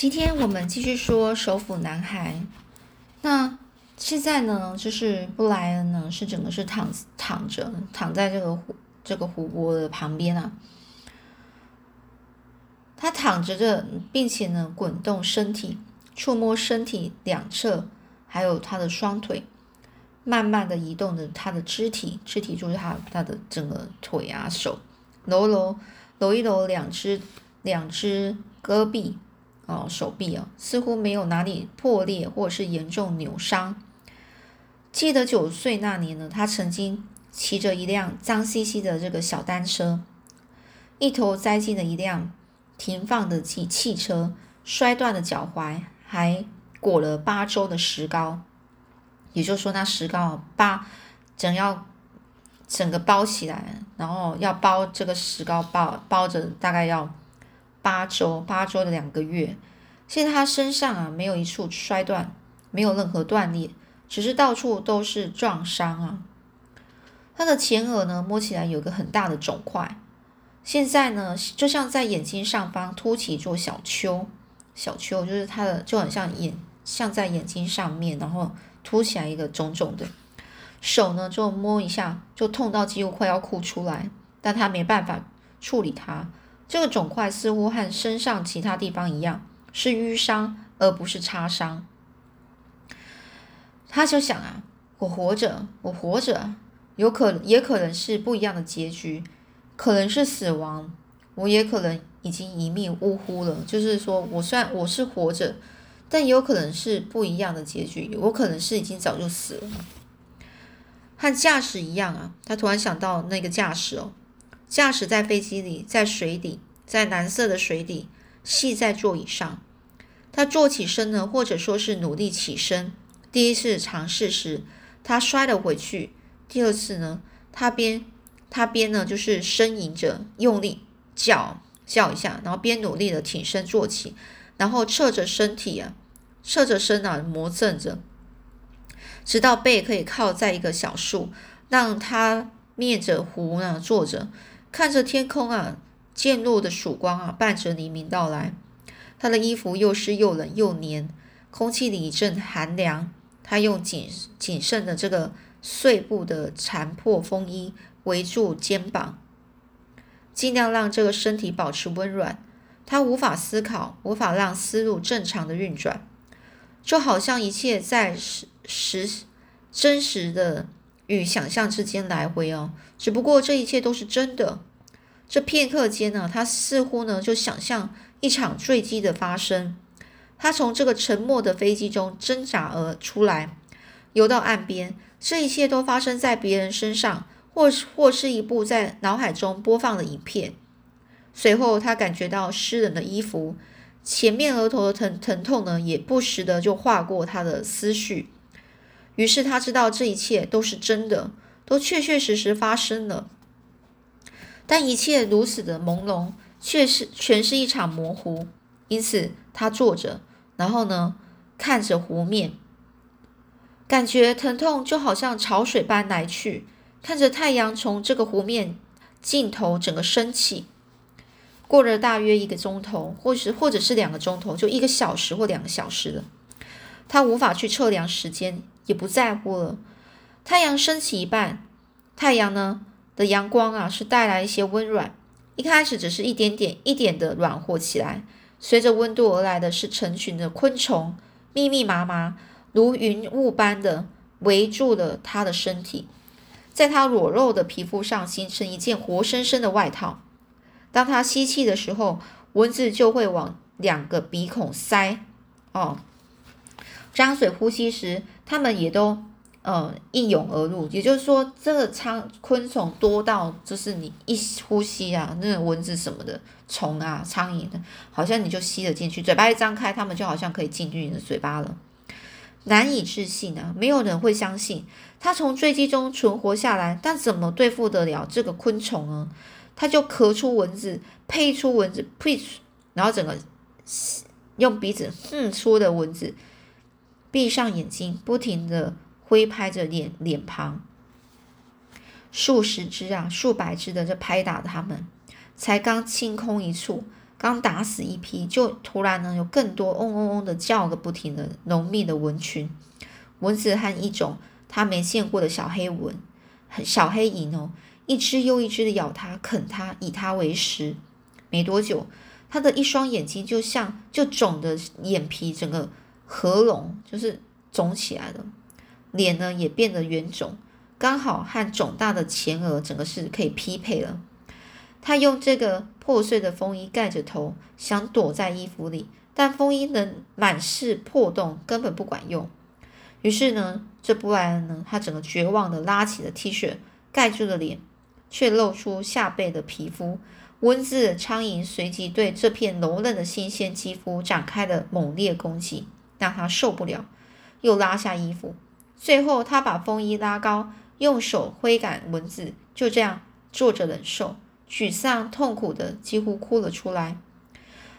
今天我们继续说首府男孩。那现在呢，就是布莱恩呢，是整个是躺躺着，躺在这个湖这个湖泊的旁边啊。他躺着着，并且呢，滚动身体，触摸身体两侧，还有他的双腿，慢慢的移动着他的肢体，肢体就是他他的整个腿啊手，揉揉揉一揉两只两只胳臂。哦，手臂啊，似乎没有哪里破裂或者是严重扭伤。记得九岁那年呢，他曾经骑着一辆脏兮兮的这个小单车，一头栽进了一辆停放的汽汽车，摔断了脚踝，还裹了八周的石膏。也就是说，那石膏八整要整个包起来，然后要包这个石膏包包着，大概要。八周，八周的两个月。现在他身上啊，没有一处摔断，没有任何断裂，只是到处都是撞伤啊。他的前额呢，摸起来有个很大的肿块，现在呢，就像在眼睛上方凸起一座小丘，小丘就是他的，就很像眼，像在眼睛上面，然后凸起来一个肿肿的。手呢，就摸一下，就痛到几乎快要哭出来，但他没办法处理它。这个肿块似乎和身上其他地方一样，是淤伤而不是擦伤。他就想啊，我活着，我活着，有可也可能是不一样的结局，可能是死亡，我也可能已经一命呜呼了。就是说我虽然我是活着，但也有可能是不一样的结局，我可能是已经早就死了。和驾驶一样啊，他突然想到那个驾驶哦。驾驶在飞机里，在水底，在蓝色的水底，系在座椅上。他坐起身呢，或者说是努力起身。第一次尝试时，他摔了回去；第二次呢，他边他边呢就是呻吟着，用力叫叫一下，然后边努力的挺身坐起，然后侧着身体啊，侧着身啊磨蹭着，直到背可以靠在一个小树，让他面着湖呢坐着。看着天空啊，渐落的曙光啊，伴着黎明到来。他的衣服又湿又冷又黏，空气里一阵寒凉。他用仅仅剩的这个碎布的残破风衣围住肩膀，尽量让这个身体保持温软。他无法思考，无法让思路正常的运转，就好像一切在实实真实的。与想象之间来回哦，只不过这一切都是真的。这片刻间呢，他似乎呢就想象一场坠机的发生。他从这个沉默的飞机中挣扎而出来，游到岸边。这一切都发生在别人身上，或或是一部在脑海中播放的影片。随后，他感觉到湿冷的衣服，前面额头的疼疼痛呢，也不时的就划过他的思绪。于是他知道这一切都是真的，都确确实实发生了。但一切如此的朦胧，却是全是一场模糊。因此他坐着，然后呢，看着湖面，感觉疼痛就好像潮水般来去。看着太阳从这个湖面尽头整个升起，过了大约一个钟头，或是或者是两个钟头，就一个小时或两个小时了。他无法去测量时间。也不在乎了。太阳升起一半，太阳呢的阳光啊是带来一些温暖。一开始只是一点点、一点的暖和起来，随着温度而来的是成群的昆虫，密密麻麻如云雾般的围住了他的身体，在他裸露的皮肤上形成一件活生生的外套。当他吸气的时候，蚊子就会往两个鼻孔塞。哦。张嘴呼吸时，它们也都呃一涌而入。也就是说，这个苍昆虫多到，就是你一呼吸啊，那种蚊子什么的虫啊、苍蝇的，好像你就吸了进去。嘴巴一张开，它们就好像可以进去你的嘴巴了。难以置信啊！没有人会相信他从坠机中存活下来，但怎么对付得了这个昆虫呢？他就咳出蚊子，呸出蚊子，呸，然后整个用鼻子哼出的蚊子。闭上眼睛，不停的挥拍着脸脸庞，数十只啊，数百只的在拍打他们。才刚清空一处，刚打死一批，就突然呢有更多嗡嗡嗡的叫个不停的浓密的蚊群，蚊子和一种他没见过的小黑蚊，小黑蝇哦，一只又一只的咬它、啃它，以它为食。没多久，他的一双眼睛就像就肿的眼皮整个合拢，就是肿起来了，脸呢也变得圆肿，刚好和肿大的前额整个是可以匹配了。他用这个破碎的风衣盖着头，想躲在衣服里，但风衣能满是破洞，根本不管用。于是呢，这布莱恩呢，他整个绝望的拉起了 T 恤，盖住了脸，却露出下背的皮肤。蚊子、苍蝇随即对这片柔嫩的新鲜肌肤展开了猛烈攻击，让他受不了，又拉下衣服。最后，他把风衣拉高，用手挥赶蚊子，就这样坐着忍受。沮丧、痛苦的几乎哭了出来。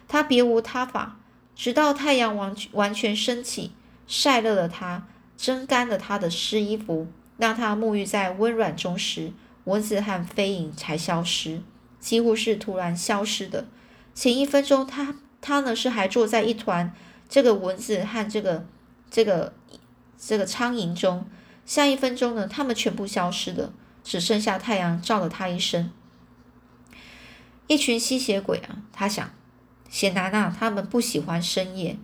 他别无他法，直到太阳完完全升起，晒热了他，蒸干了他的湿衣服，让他沐浴在温软中时，蚊子和飞蝇才消失，几乎是突然消失的。前一分钟，他他呢是还坐在一团这个蚊子和这个这个这个苍蝇中，下一分钟呢，他们全部消失了，只剩下太阳照了他一身。一群吸血鬼啊！他想，显然啊，他们不喜欢深夜，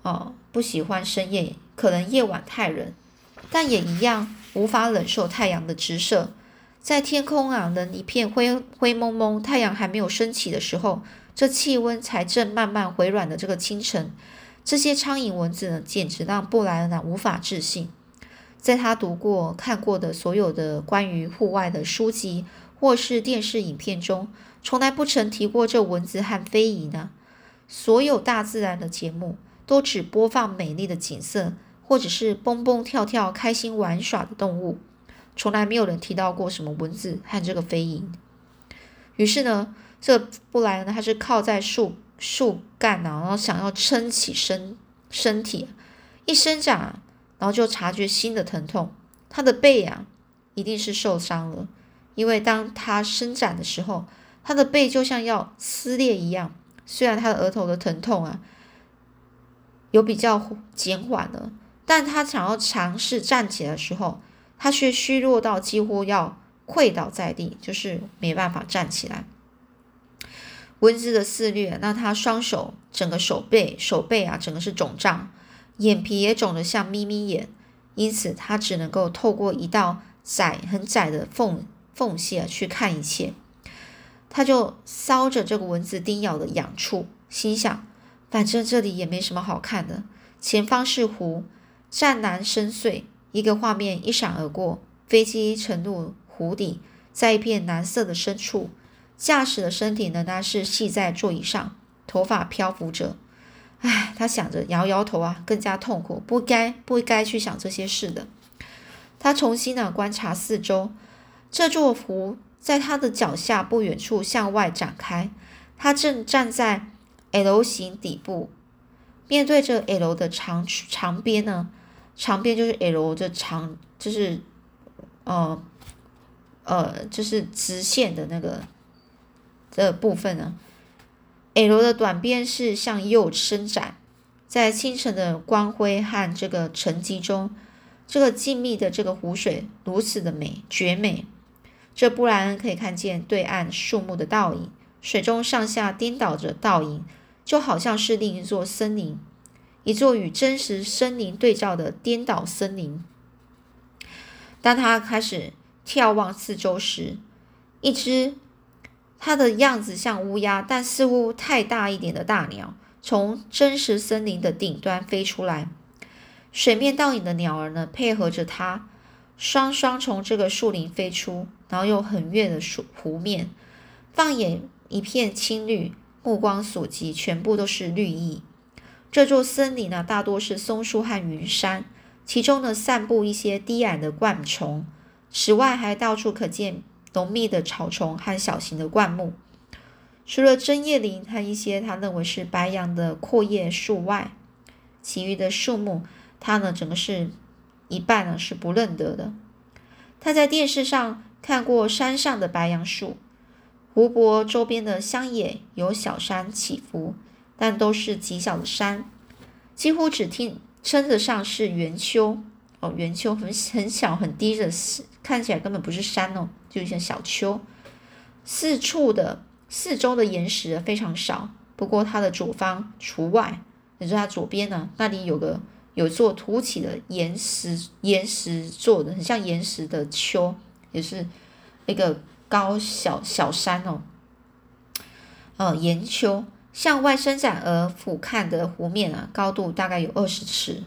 哦，不喜欢深夜，可能夜晚太冷，但也一样无法忍受太阳的直射。在天空啊，能一片灰灰蒙蒙，太阳还没有升起的时候，这气温才正慢慢回暖的这个清晨，这些苍蝇蚊子呢，简直让布莱恩啊无法置信。在他读过、看过的所有的关于户外的书籍。或是电视影片中，从来不曾提过这蚊子和飞蝇呢。所有大自然的节目都只播放美丽的景色，或者是蹦蹦跳跳、开心玩耍的动物，从来没有人提到过什么蚊子和这个飞蝇。于是呢，这布莱恩呢他是靠在树树干啊，然后想要撑起身身体，一伸展，然后就察觉新的疼痛，他的背啊，一定是受伤了。因为当他伸展的时候，他的背就像要撕裂一样。虽然他的额头的疼痛啊有比较减缓了，但他想要尝试站起来的时候，他却虚弱到几乎要跪倒在地，就是没办法站起来。蚊子的肆虐让他双手整个手背手背啊整个是肿胀，眼皮也肿得像眯眯眼，因此他只能够透过一道窄很窄的缝。缝隙啊，去看一切，他就搔着这个蚊子叮咬的痒处，心想：反正这里也没什么好看的。前方是湖，湛蓝深邃。一个画面一闪而过，飞机沉入湖底，在一片蓝色的深处，驾驶的身体呢？他是系在座椅上，头发漂浮着。唉，他想着，摇摇头啊，更加痛苦。不该，不该去想这些事的。他重新呢观察四周。这座湖在他的脚下不远处向外展开，他正站在 L 型底部，面对着 L 的长长边呢，长边就是 L 的长，就是呃呃，就是直线的那个的部分呢。L 的短边是向右伸展，在清晨的光辉和这个沉积中，这个静谧的这个湖水如此的美，绝美。这布莱恩可以看见对岸树木的倒影，水中上下颠倒着倒影，就好像是另一座森林，一座与真实森林对照的颠倒森林。当他开始眺望四周时，一只它的样子像乌鸦，但似乎太大一点的大鸟从真实森林的顶端飞出来。水面倒影的鸟儿呢，配合着它，双双从这个树林飞出。然后又横越了树湖面，放眼一片青绿，目光所及全部都是绿意。这座森林呢，大多是松树和云杉，其中呢散布一些低矮的灌丛，此外还到处可见浓密的草丛和小型的灌木。除了针叶林和一些他认为是白杨的阔叶树外，其余的树木他呢整个是一半呢是不认得的。他在电视上。看过山上的白杨树，湖泊周边的乡野有小山起伏，但都是极小的山，几乎只听称得上是圆丘。哦，圆丘很很小很低的，看起来根本不是山哦，就像小丘。四处的四周的岩石非常少，不过它的左方除外，也就它左边呢，那里有个有座凸起的岩石岩石做的，很像岩石的丘，也是一个高小小山哦。呃，岩丘向外伸展而俯瞰的湖面啊，高度大概有二十尺。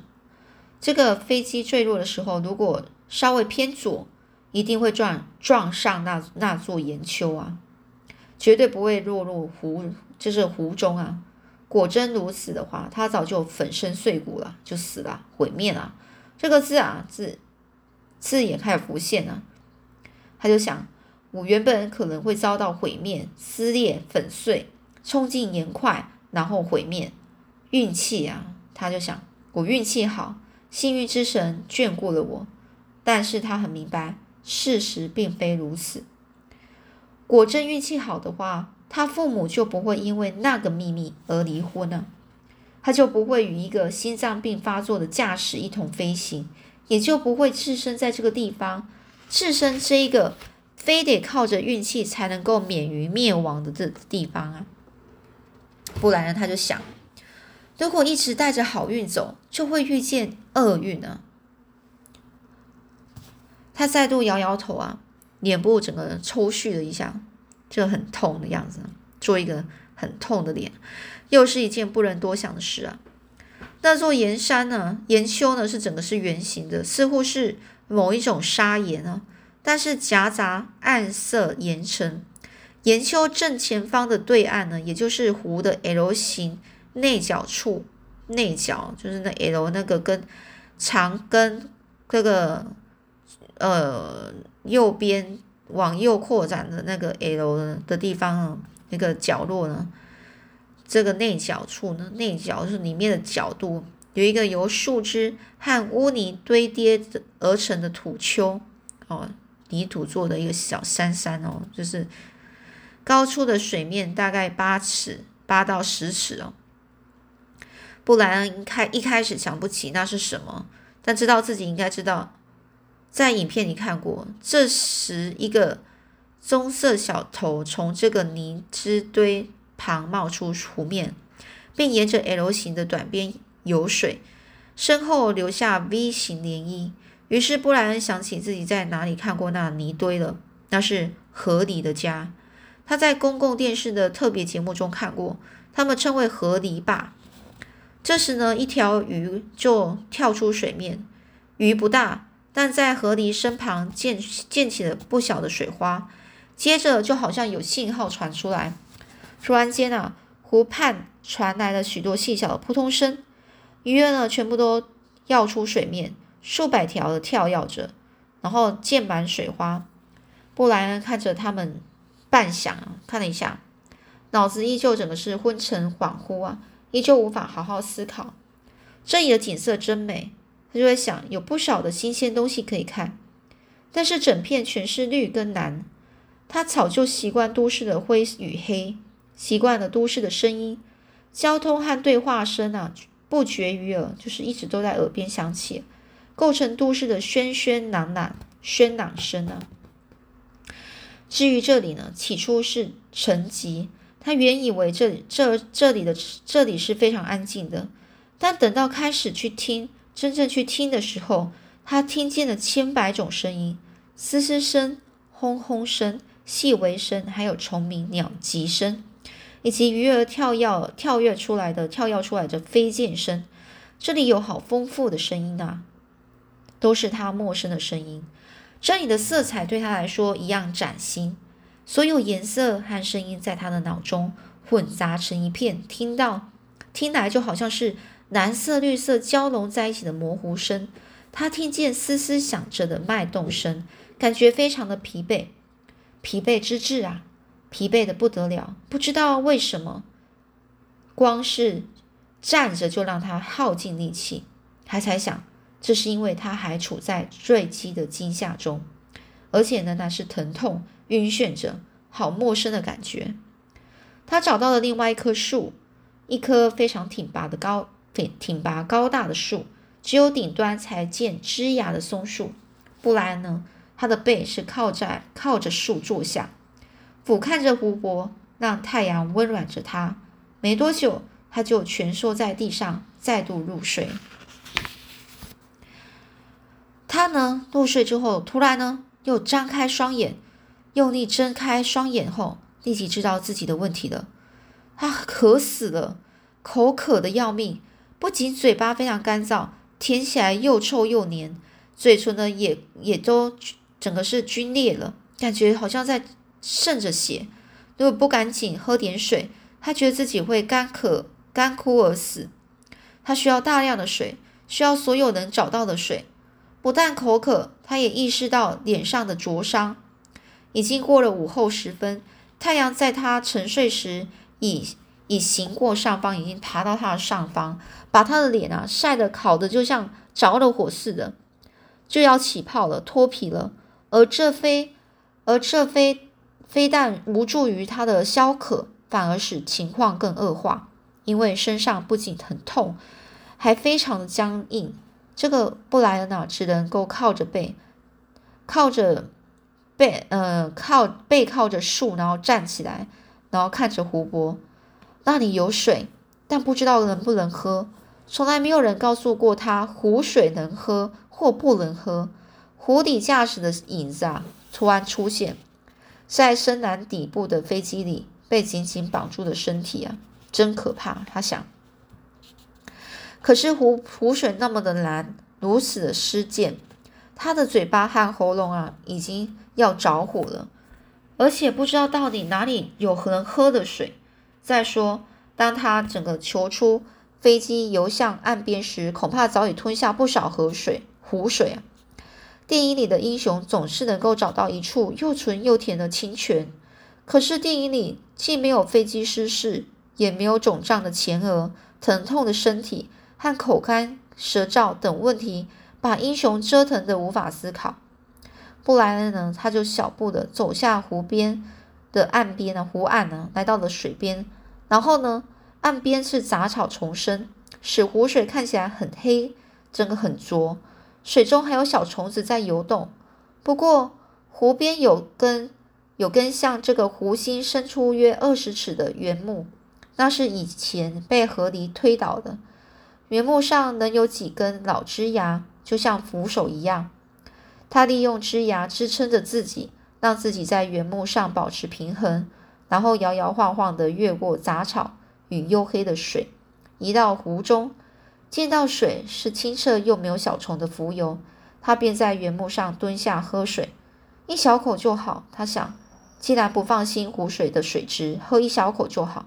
这个飞机坠落的时候，如果稍微偏左，一定会撞撞上那那座岩丘啊，绝对不会落入湖，就是湖中啊。果真如此的话，他早就粉身碎骨了，就死了，毁灭了。这个字啊，字字也开始浮现了。他就想，我原本可能会遭到毁灭、撕裂、粉碎，冲进岩块，然后毁灭。运气啊，他就想，我运气好。幸运之神眷顾了我，但是他很明白，事实并非如此。果真运气好的话，他父母就不会因为那个秘密而离婚了，他就不会与一个心脏病发作的驾驶一同飞行，也就不会置身在这个地方，置身这一个非得靠着运气才能够免于灭亡的这地方啊！不然呢，他就想。如果一直带着好运走，就会遇见厄运呢。他再度摇摇头啊，脸部整个抽搐了一下，就很痛的样子，做一个很痛的脸，又是一件不能多想的事啊。那座岩山呢，岩丘呢，是整个是圆形的，似乎是某一种砂岩啊，但是夹杂暗色岩层。岩丘正前方的对岸呢，也就是湖的 L 型。内角处，内角就是那 L 那个跟长跟这个呃右边往右扩展的那个 L 的地方呢，那个角落呢，这个内角处呢，内角就是里面的角度，有一个由树枝和污泥堆叠而成的土丘哦，泥土做的一个小山山哦，就是高出的水面大概八尺，八到十尺哦。布莱恩开一开始想不起那是什么，但知道自己应该知道，在影片里看过。这时，一个棕色小头从这个泥汁堆旁冒出湖面，并沿着 L 型的短边游水，身后留下 V 型涟漪。于是，布莱恩想起自己在哪里看过那泥堆了，那是河狸的家。他在公共电视的特别节目中看过，他们称为河狸坝。这时呢，一条鱼就跳出水面，鱼不大，但在河狸身旁溅溅起了不小的水花。接着就好像有信号传出来，突然间啊，湖畔传来了许多细小的扑通声，鱼儿呢全部都跃出水面，数百条的跳跃着，然后溅满水花。布莱恩看着他们半晌，看了一下，脑子依旧整个是昏沉恍惚啊。依旧无法好好思考，这里的景色真美。他就在想，有不少的新鲜东西可以看，但是整片全是绿跟蓝。他早就习惯都市的灰与黑，习惯了都市的声音，交通和对话声啊，不绝于耳，就是一直都在耳边响起，构成都市的喧喧嚷嚷、喧嚷声啊。至于这里呢，起初是沉寂。他原以为这这这里的这里是非常安静的，但等到开始去听，真正去听的时候，他听见了千百种声音：嘶嘶声、轰轰声、细微声，还有虫鸣、鸟急声，以及鱼儿跳跃跳跃出来的跳跃出来的飞溅声。这里有好丰富的声音啊，都是他陌生的声音。这里的色彩对他来说一样崭新。所有颜色和声音在他的脑中混杂成一片，听到听来就好像是蓝色、绿色交融在一起的模糊声。他听见嘶嘶响着的脉动声，感觉非常的疲惫，疲惫之至啊，疲惫的不得了。不知道为什么，光是站着就让他耗尽力气。他才想，这是因为他还处在坠机的惊吓中，而且呢，那是疼痛。晕眩着，好陌生的感觉。他找到了另外一棵树，一棵非常挺拔的高挺挺拔高大的树，只有顶端才见枝芽的松树。布莱恩呢，他的背是靠在靠着树坐下，俯瞰着湖泊，让太阳温暖着他。没多久，他就蜷缩在地上，再度入睡。他呢，入睡之后，突然呢，又张开双眼，用力睁开双眼后，立即知道自己的问题了。他渴死了，口渴的要命，不仅嘴巴非常干燥，舔起来又臭又黏，嘴唇呢也也都整个是皲裂了，感觉好像在渗着血。如果不赶紧喝点水，他觉得自己会干渴干枯而死。他需要大量的水，需要所有能找到的水。不但口渴，他也意识到脸上的灼伤。已经过了午后时分，太阳在他沉睡时已已行过上方，已经爬到他的上方，把他的脸啊晒得烤得就像着了火似的，就要起泡了，脱皮了。而这非而这非非但无助于他的消渴，反而使情况更恶化，因为身上不仅很痛，还非常的僵硬。这个布莱恩啊，只能够靠着背，靠着背，呃，靠背靠着树，然后站起来，然后看着湖泊。那里有水，但不知道能不能喝。从来没有人告诉过他，湖水能喝或不能喝。湖底驾驶的影子啊，突然出现在深蓝底部的飞机里，被紧紧绑住的身体啊，真可怕。他想。可是湖湖水那么的蓝，如此的湿溅，他的嘴巴和喉咙啊，已经要着火了，而且不知道到底哪里有能喝的水。再说，当他整个求出飞机游向岸边时，恐怕早已吞下不少河水、湖水啊。电影里的英雄总是能够找到一处又纯又甜的清泉，可是电影里既没有飞机失事，也没有肿胀的前额、疼痛的身体。和口干舌燥等问题，把英雄折腾得无法思考。布莱恩呢，他就小步的走下湖边的岸边呢，湖岸呢，来到了水边。然后呢，岸边是杂草丛生，使湖水看起来很黑，整个很浊。水中还有小虫子在游动。不过，湖边有根有根像这个湖心伸出约二十尺的原木，那是以前被河狸推倒的。原木上能有几根老枝芽，就像扶手一样。他利用枝芽支撑着自己，让自己在原木上保持平衡，然后摇摇晃晃地越过杂草与黝黑的水，移到湖中。见到水是清澈又没有小虫的浮游，他便在原木上蹲下喝水，一小口就好。他想，既然不放心湖水的水质，喝一小口就好。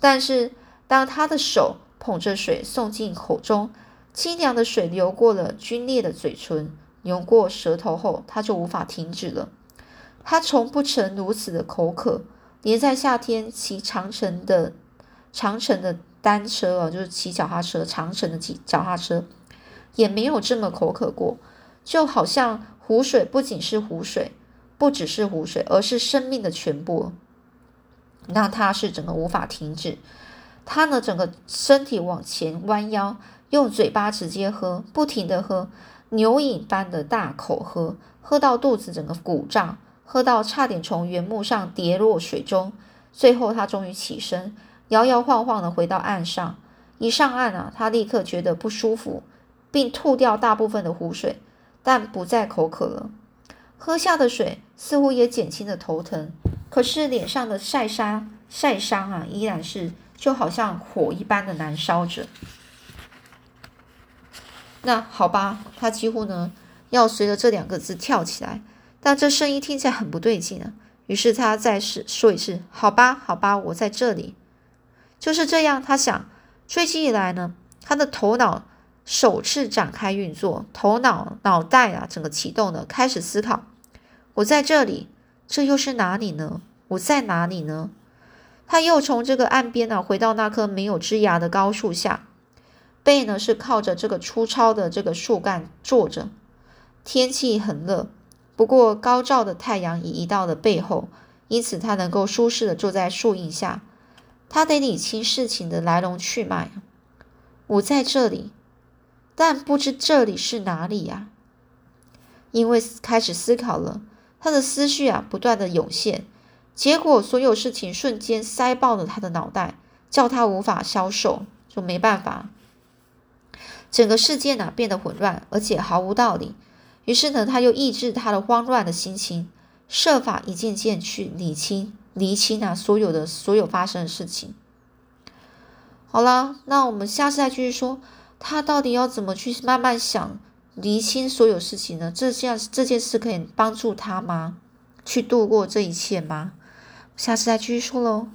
但是当他的手捧着水送进口中，清凉的水流过了皲裂的嘴唇，流过舌头后，他就无法停止了。他从不曾如此的口渴，连在夏天骑长城的长城的单车啊，就是骑脚踏车长城的骑脚踏车，也没有这么口渴过。就好像湖水不仅是湖水，不只是湖水，而是生命的全部。那他是整个无法停止。他呢，整个身体往前弯腰，用嘴巴直接喝，不停的喝，牛饮般的大口喝，喝到肚子整个鼓胀，喝到差点从原木上跌落水中。最后，他终于起身，摇摇晃晃的回到岸上。一上岸啊，他立刻觉得不舒服，并吐掉大部分的湖水，但不再口渴了。喝下的水似乎也减轻了头疼，可是脸上的晒伤晒伤啊，依然是。就好像火一般的燃烧着。那好吧，他几乎呢要随着这两个字跳起来，但这声音听起来很不对劲啊。于是他再试说一次：“好吧，好吧，我在这里。”就是这样，他想。最近以来呢，他的头脑首次展开运作，头脑脑袋啊整个启动了，开始思考：“我在这里，这又是哪里呢？我在哪里呢？”他又从这个岸边呢，回到那棵没有枝芽的高树下，背呢是靠着这个粗糙的这个树干坐着。天气很热，不过高照的太阳已移到了背后，因此他能够舒适的坐在树荫下。他得理清事情的来龙去脉。我在这里，但不知这里是哪里呀？因为开始思考了，他的思绪啊不断的涌现，结果所有事情瞬间塞爆了他的脑袋，叫他无法消受，就没办法。整个世界呢变得混乱，而且毫无道理。于是呢，他又抑制他的慌乱的心情，设法一件件去理清、厘清啊所有的所有发生的事情。好了，那我们下次再继续说，他到底要怎么去慢慢想？厘清所有事情呢？这件这件事可以帮助他吗？去度过这一切吗？下次再继续说喽。